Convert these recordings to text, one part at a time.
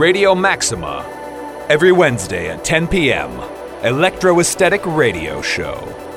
Radio Maxima. Every Wednesday at 10 p.m. Electro Esthetic Radio Show.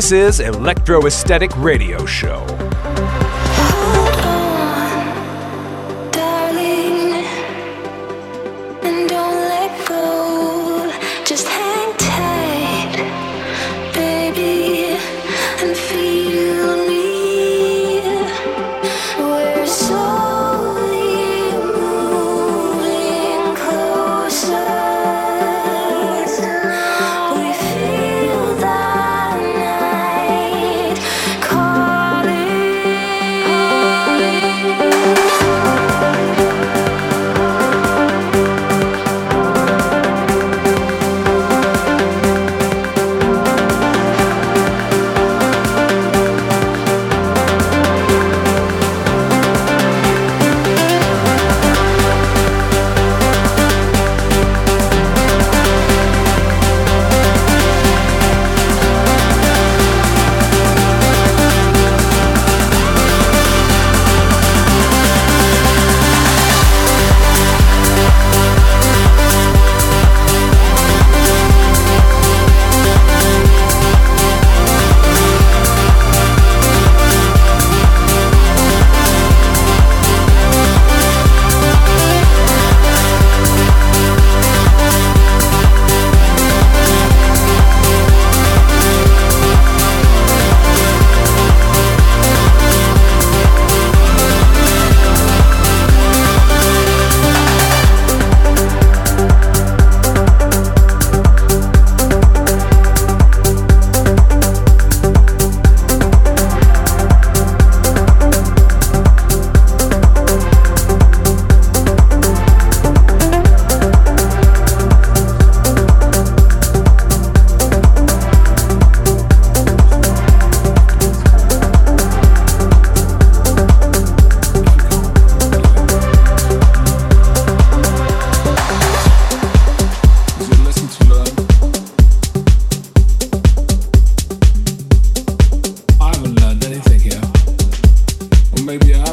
This is Electro Esthetic Radio Show.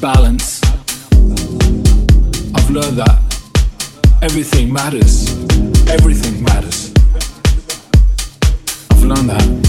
balance. I've learned that everything matters. Everything matters. I've learned that.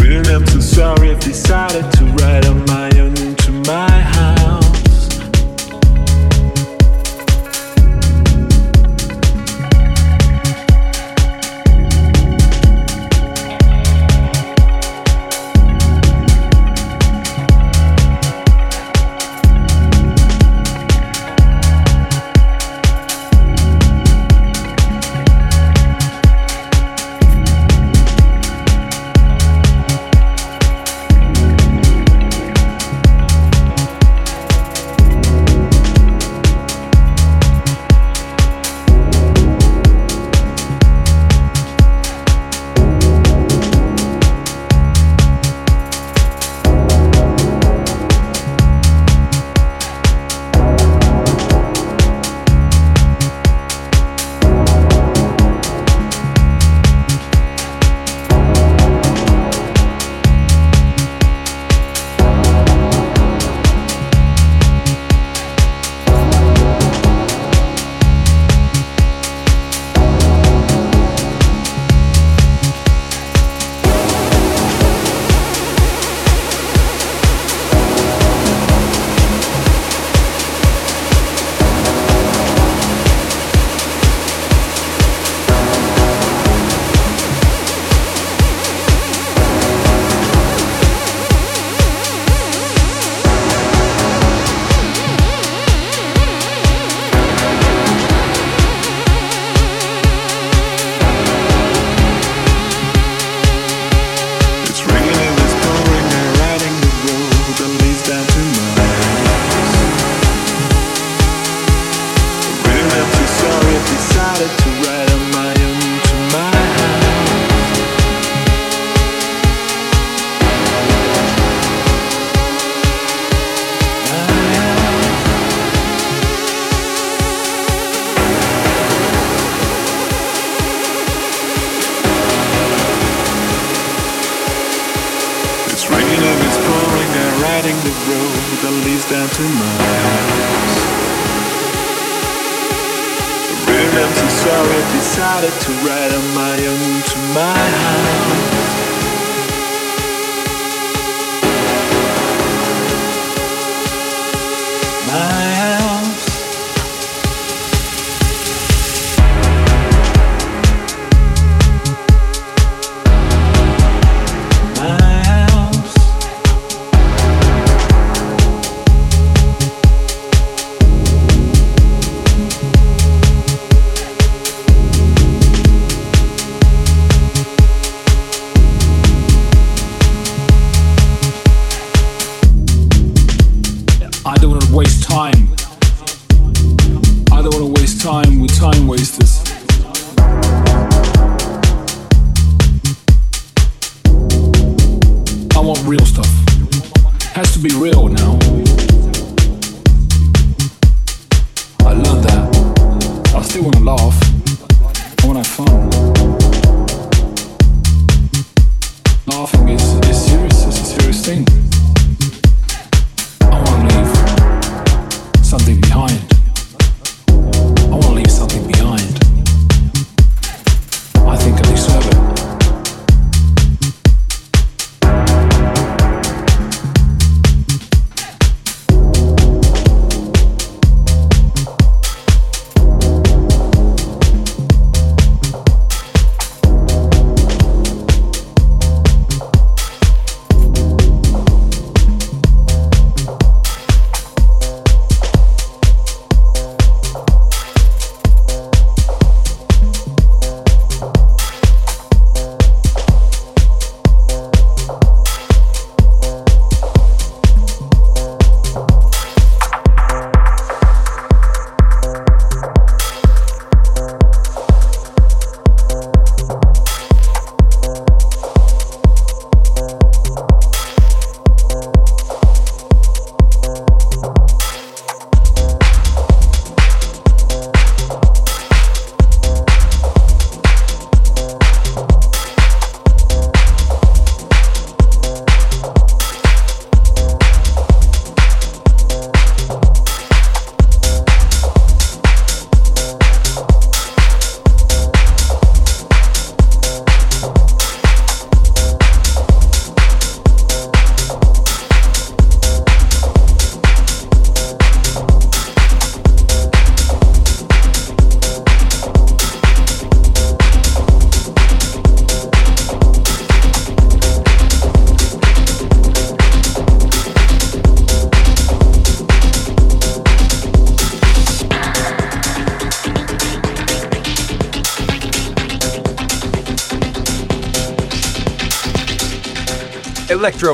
Really, I'm so sorry I decided to write on my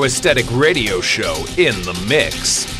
Esthetic Radio Show in the mix.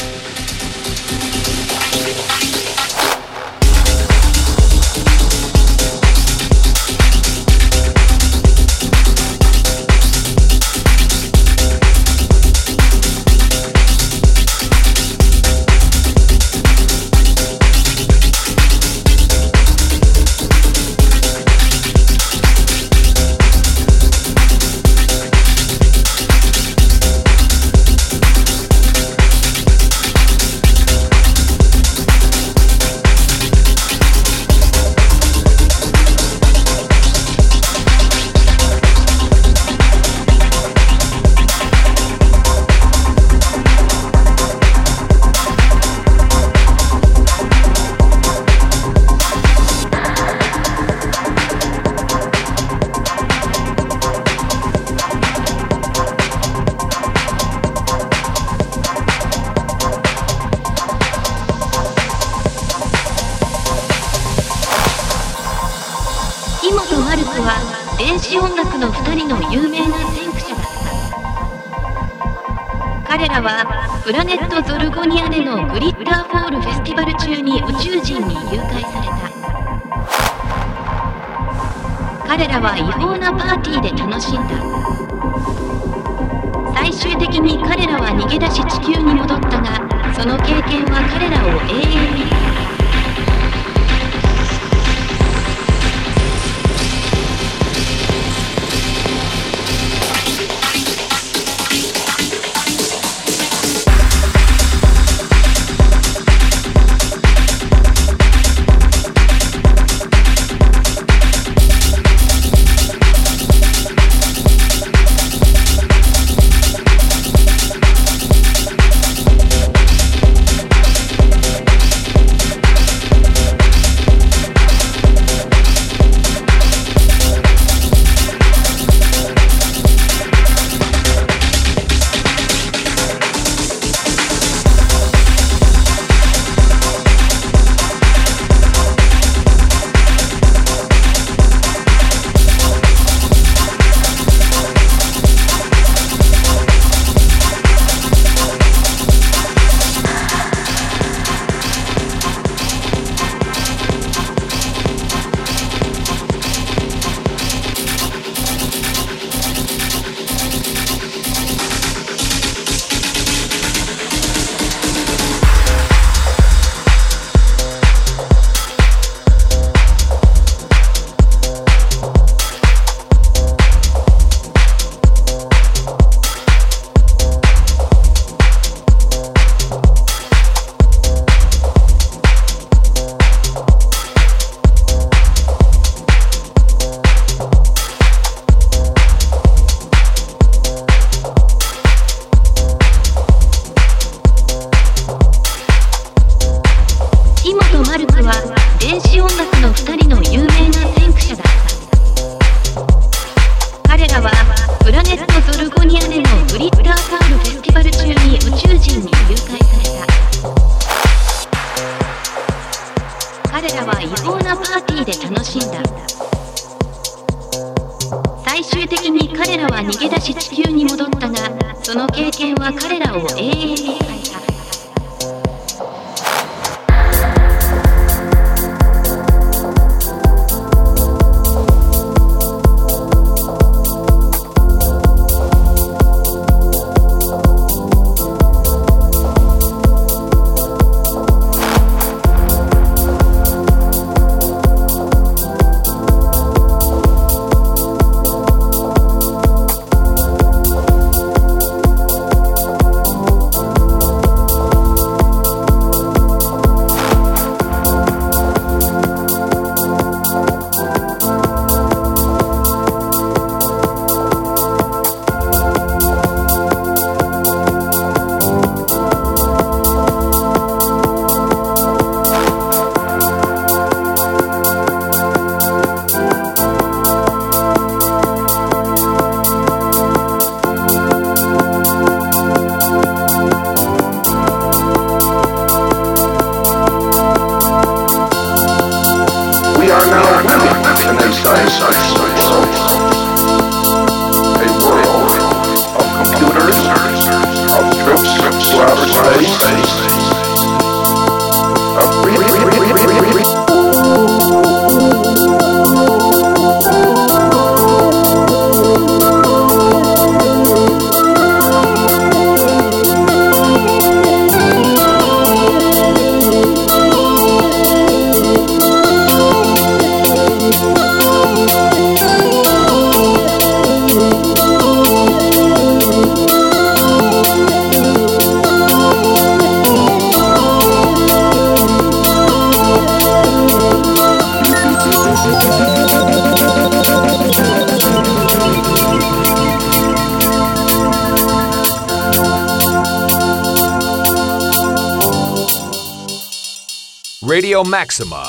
Maxima.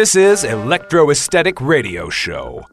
This is Electro Esthetic Radio Show.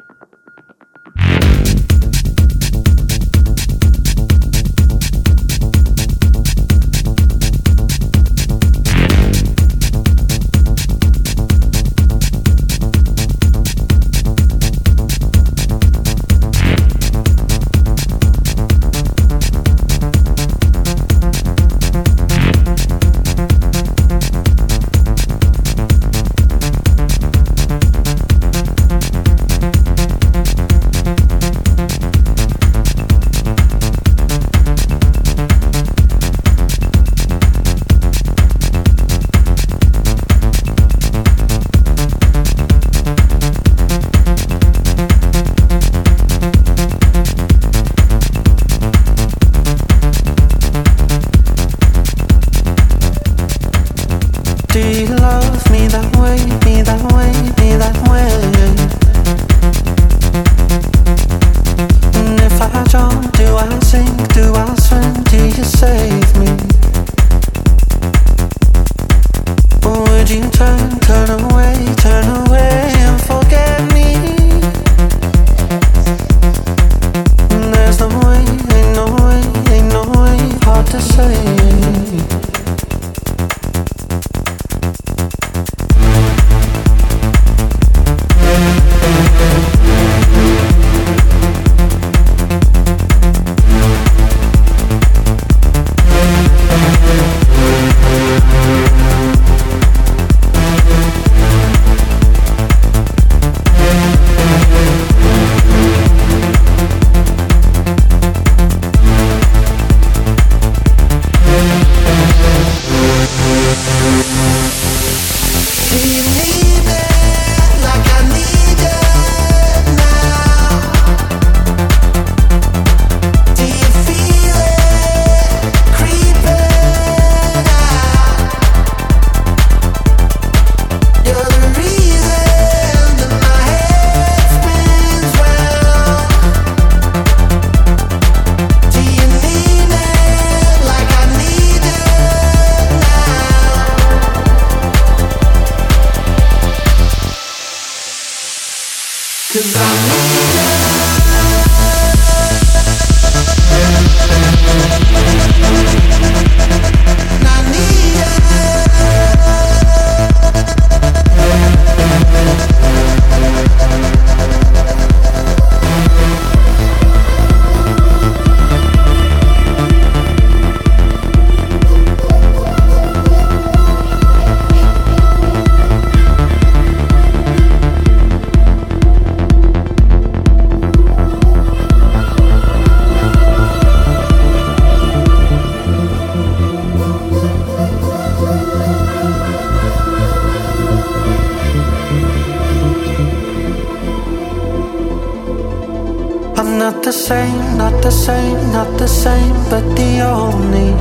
same, not the same, not the same, but the only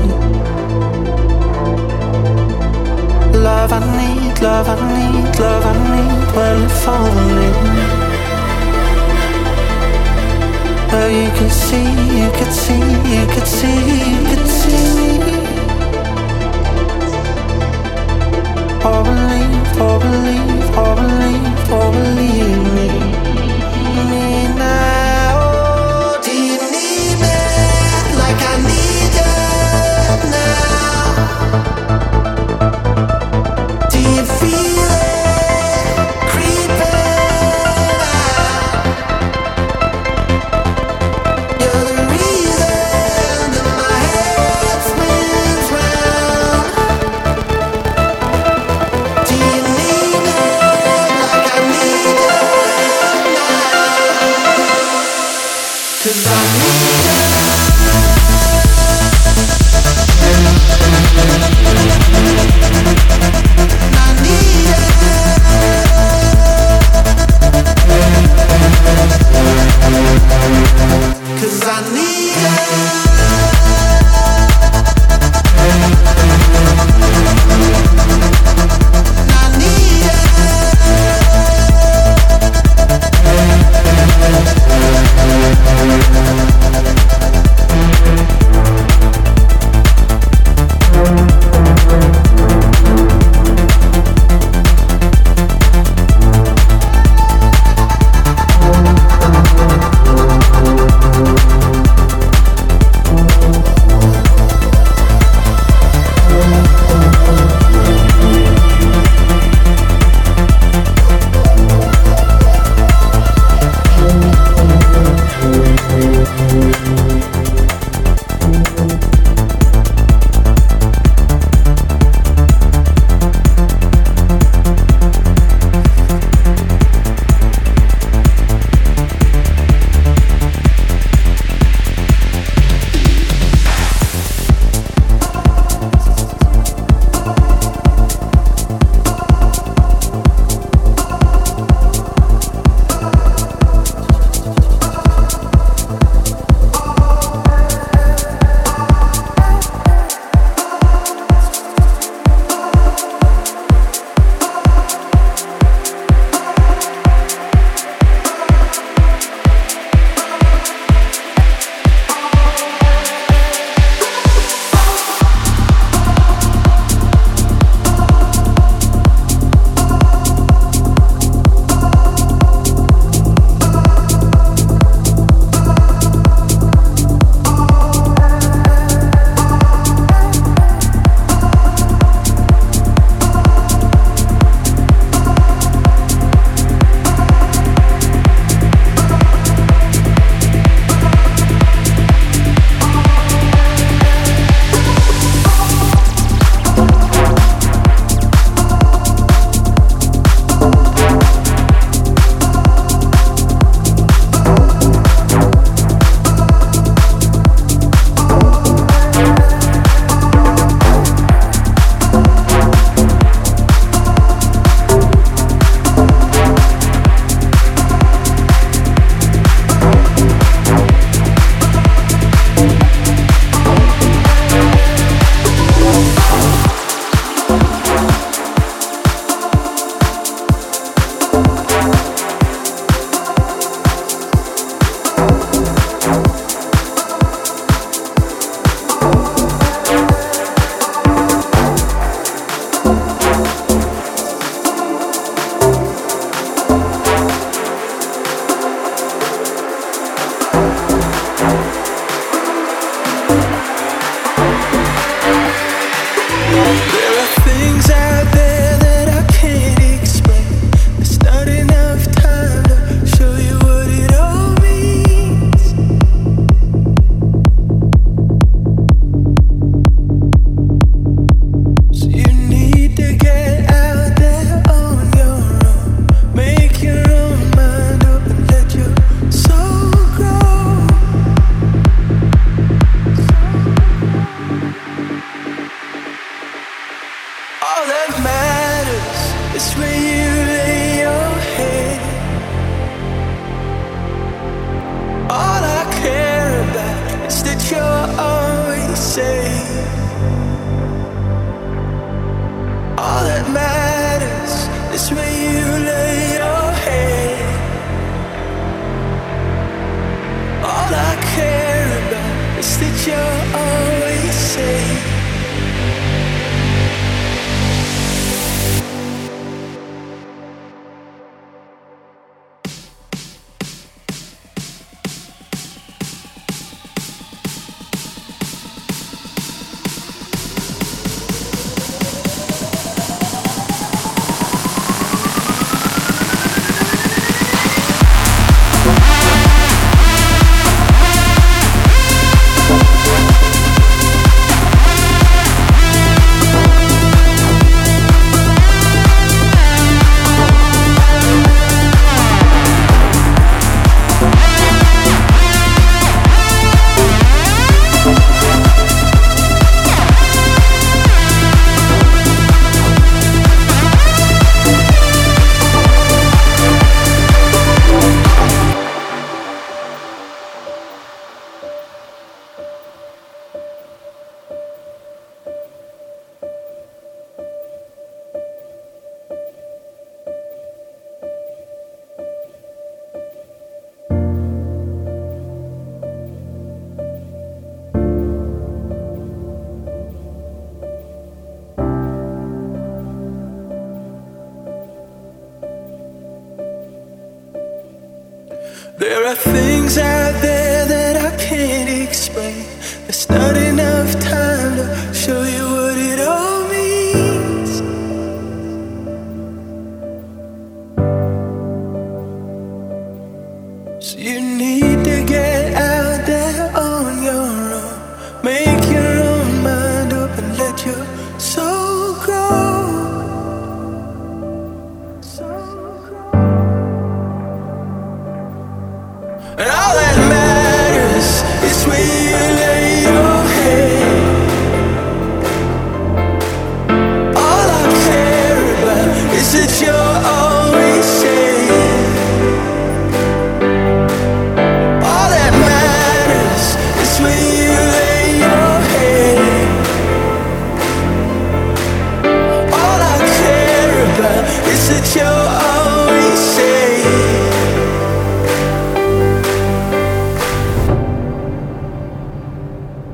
love I need, love I need, love I need. Well, if only well, you could see, you could see, you could see, you could see. me. Oh, believe, oh, believe, oh, believe, oh, believe me, me now.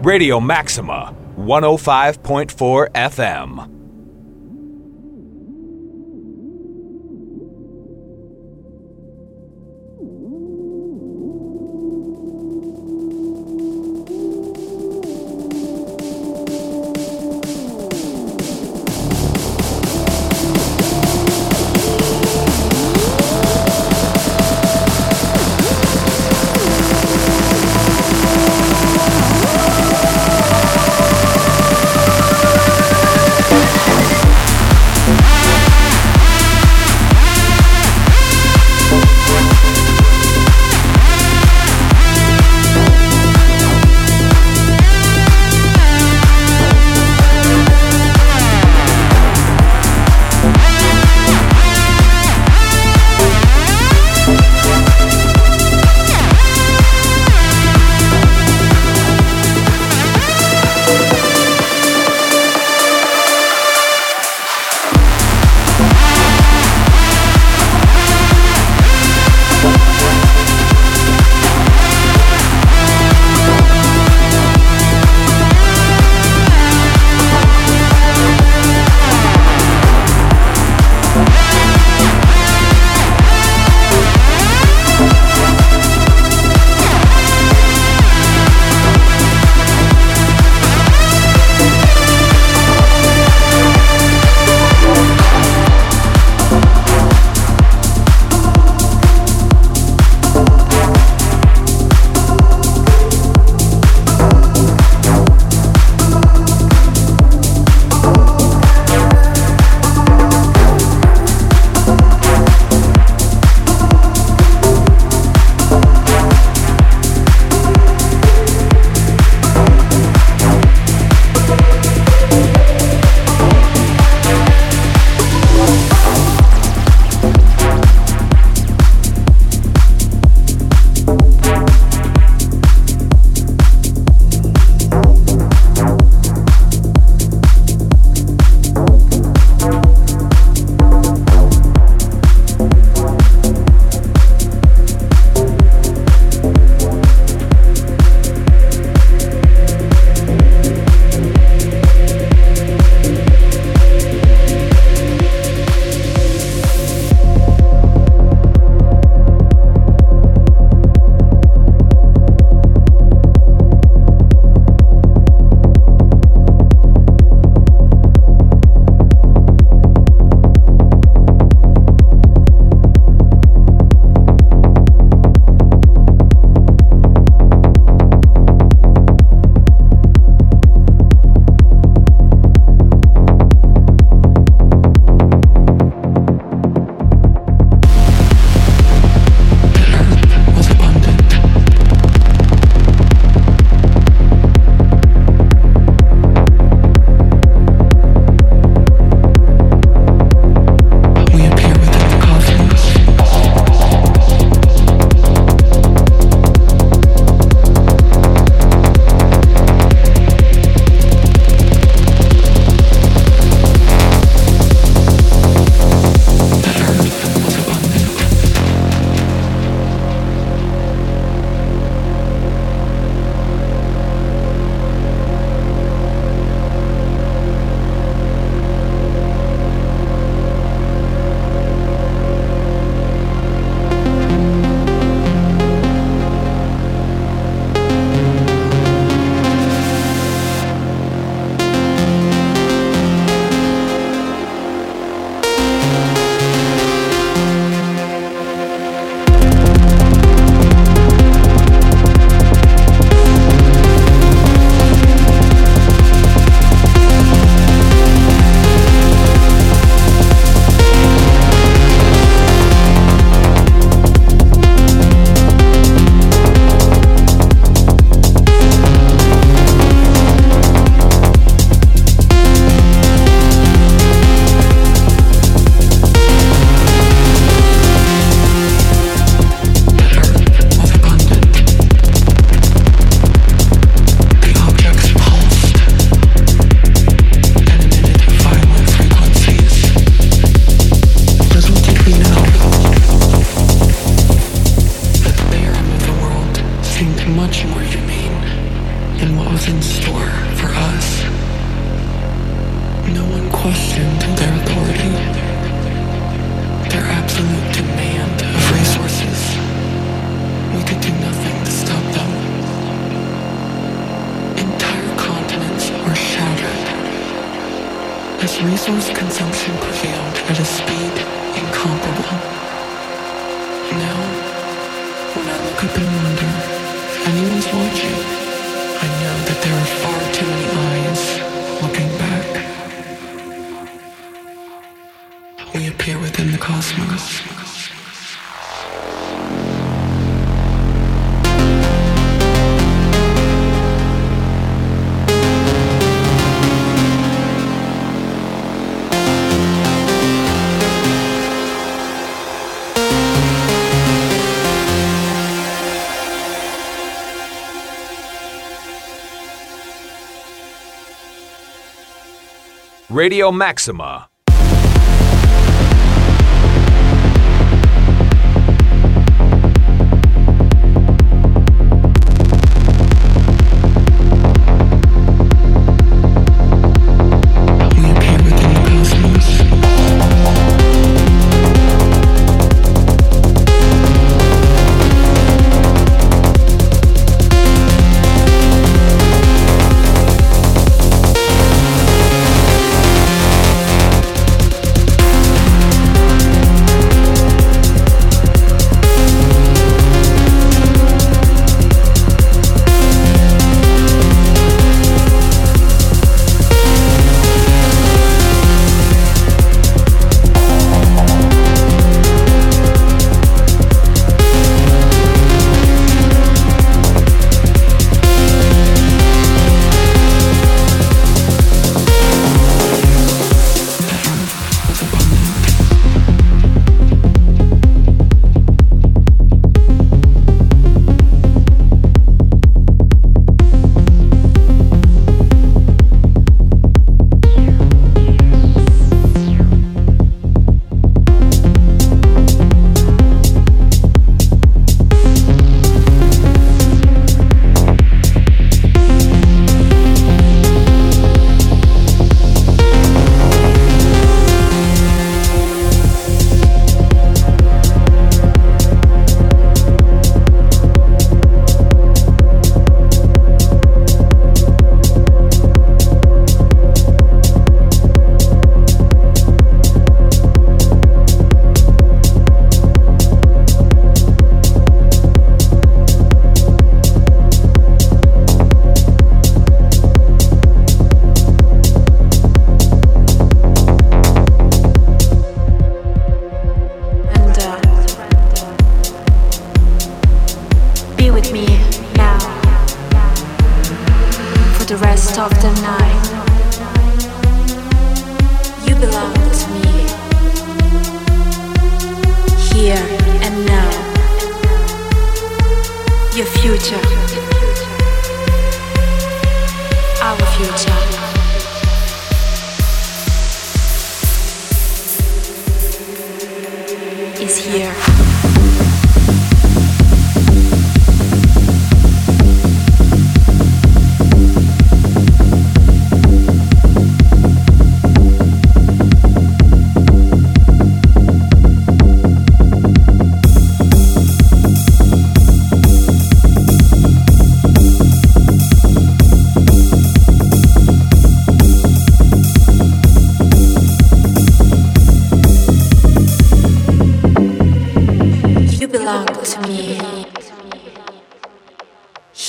Radio Maxima, 105.4 FM. could they wonder? Anyone's watching? I know that there are far too many eyes looking back. We appear within the cosmos. Radio Maxima.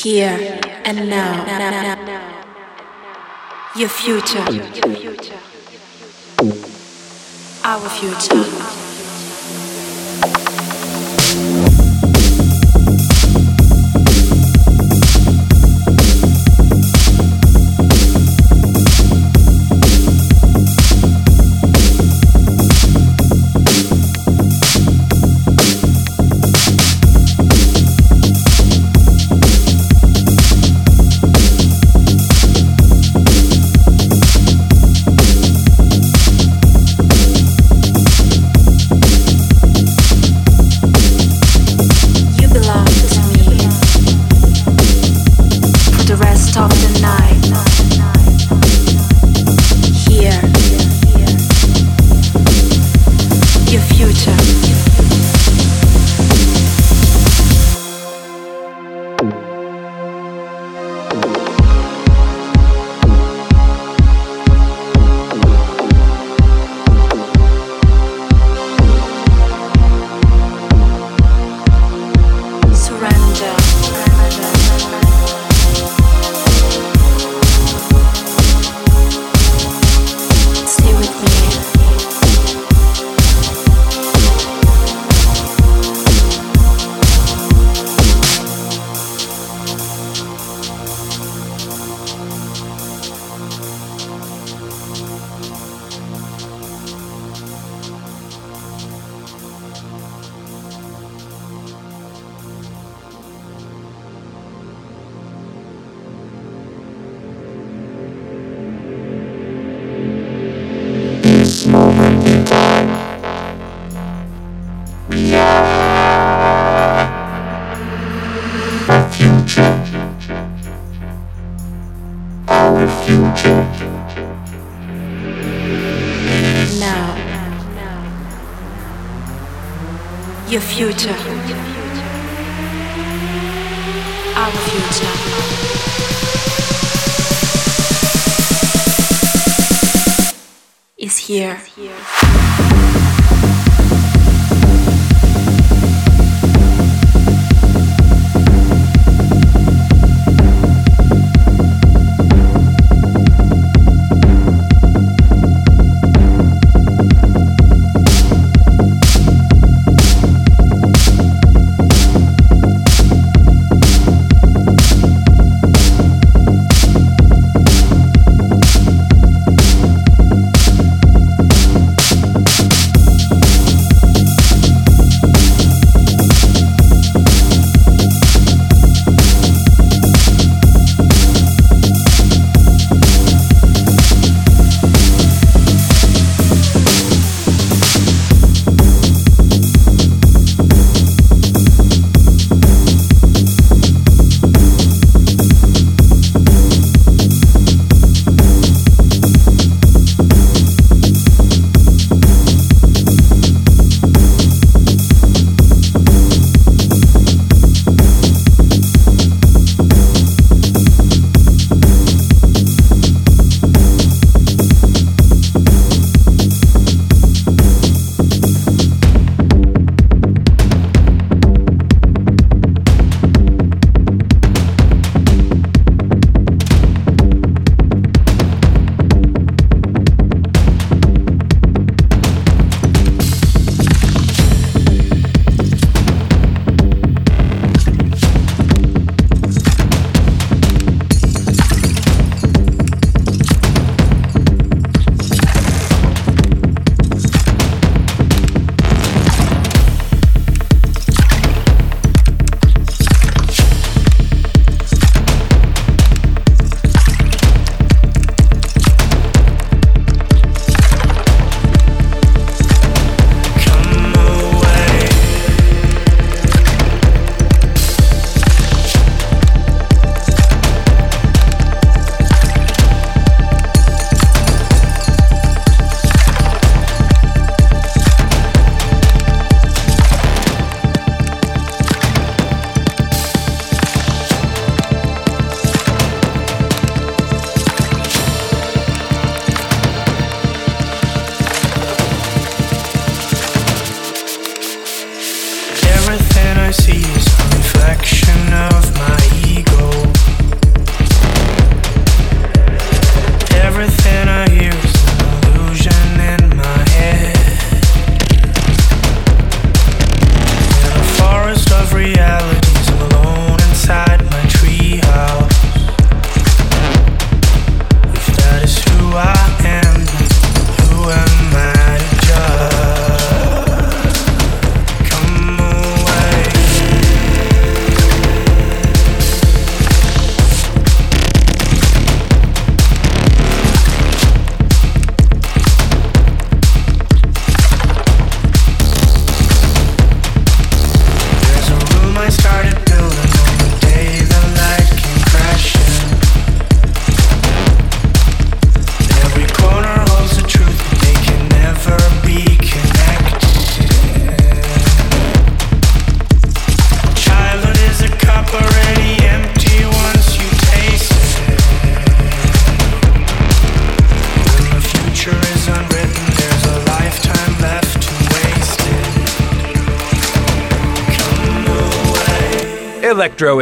here and now. Your future. Our future. No.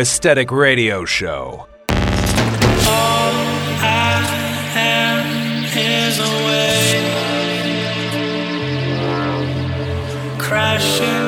Esthetic Radio Show. crashing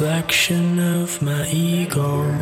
reflection of my ego.